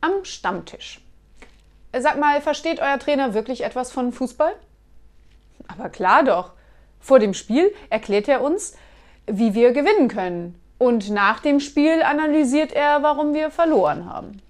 am Stammtisch. Sag mal, versteht euer Trainer wirklich etwas von Fußball? Aber klar doch. Vor dem Spiel erklärt er uns, wie wir gewinnen können. Und nach dem Spiel analysiert er, warum wir verloren haben.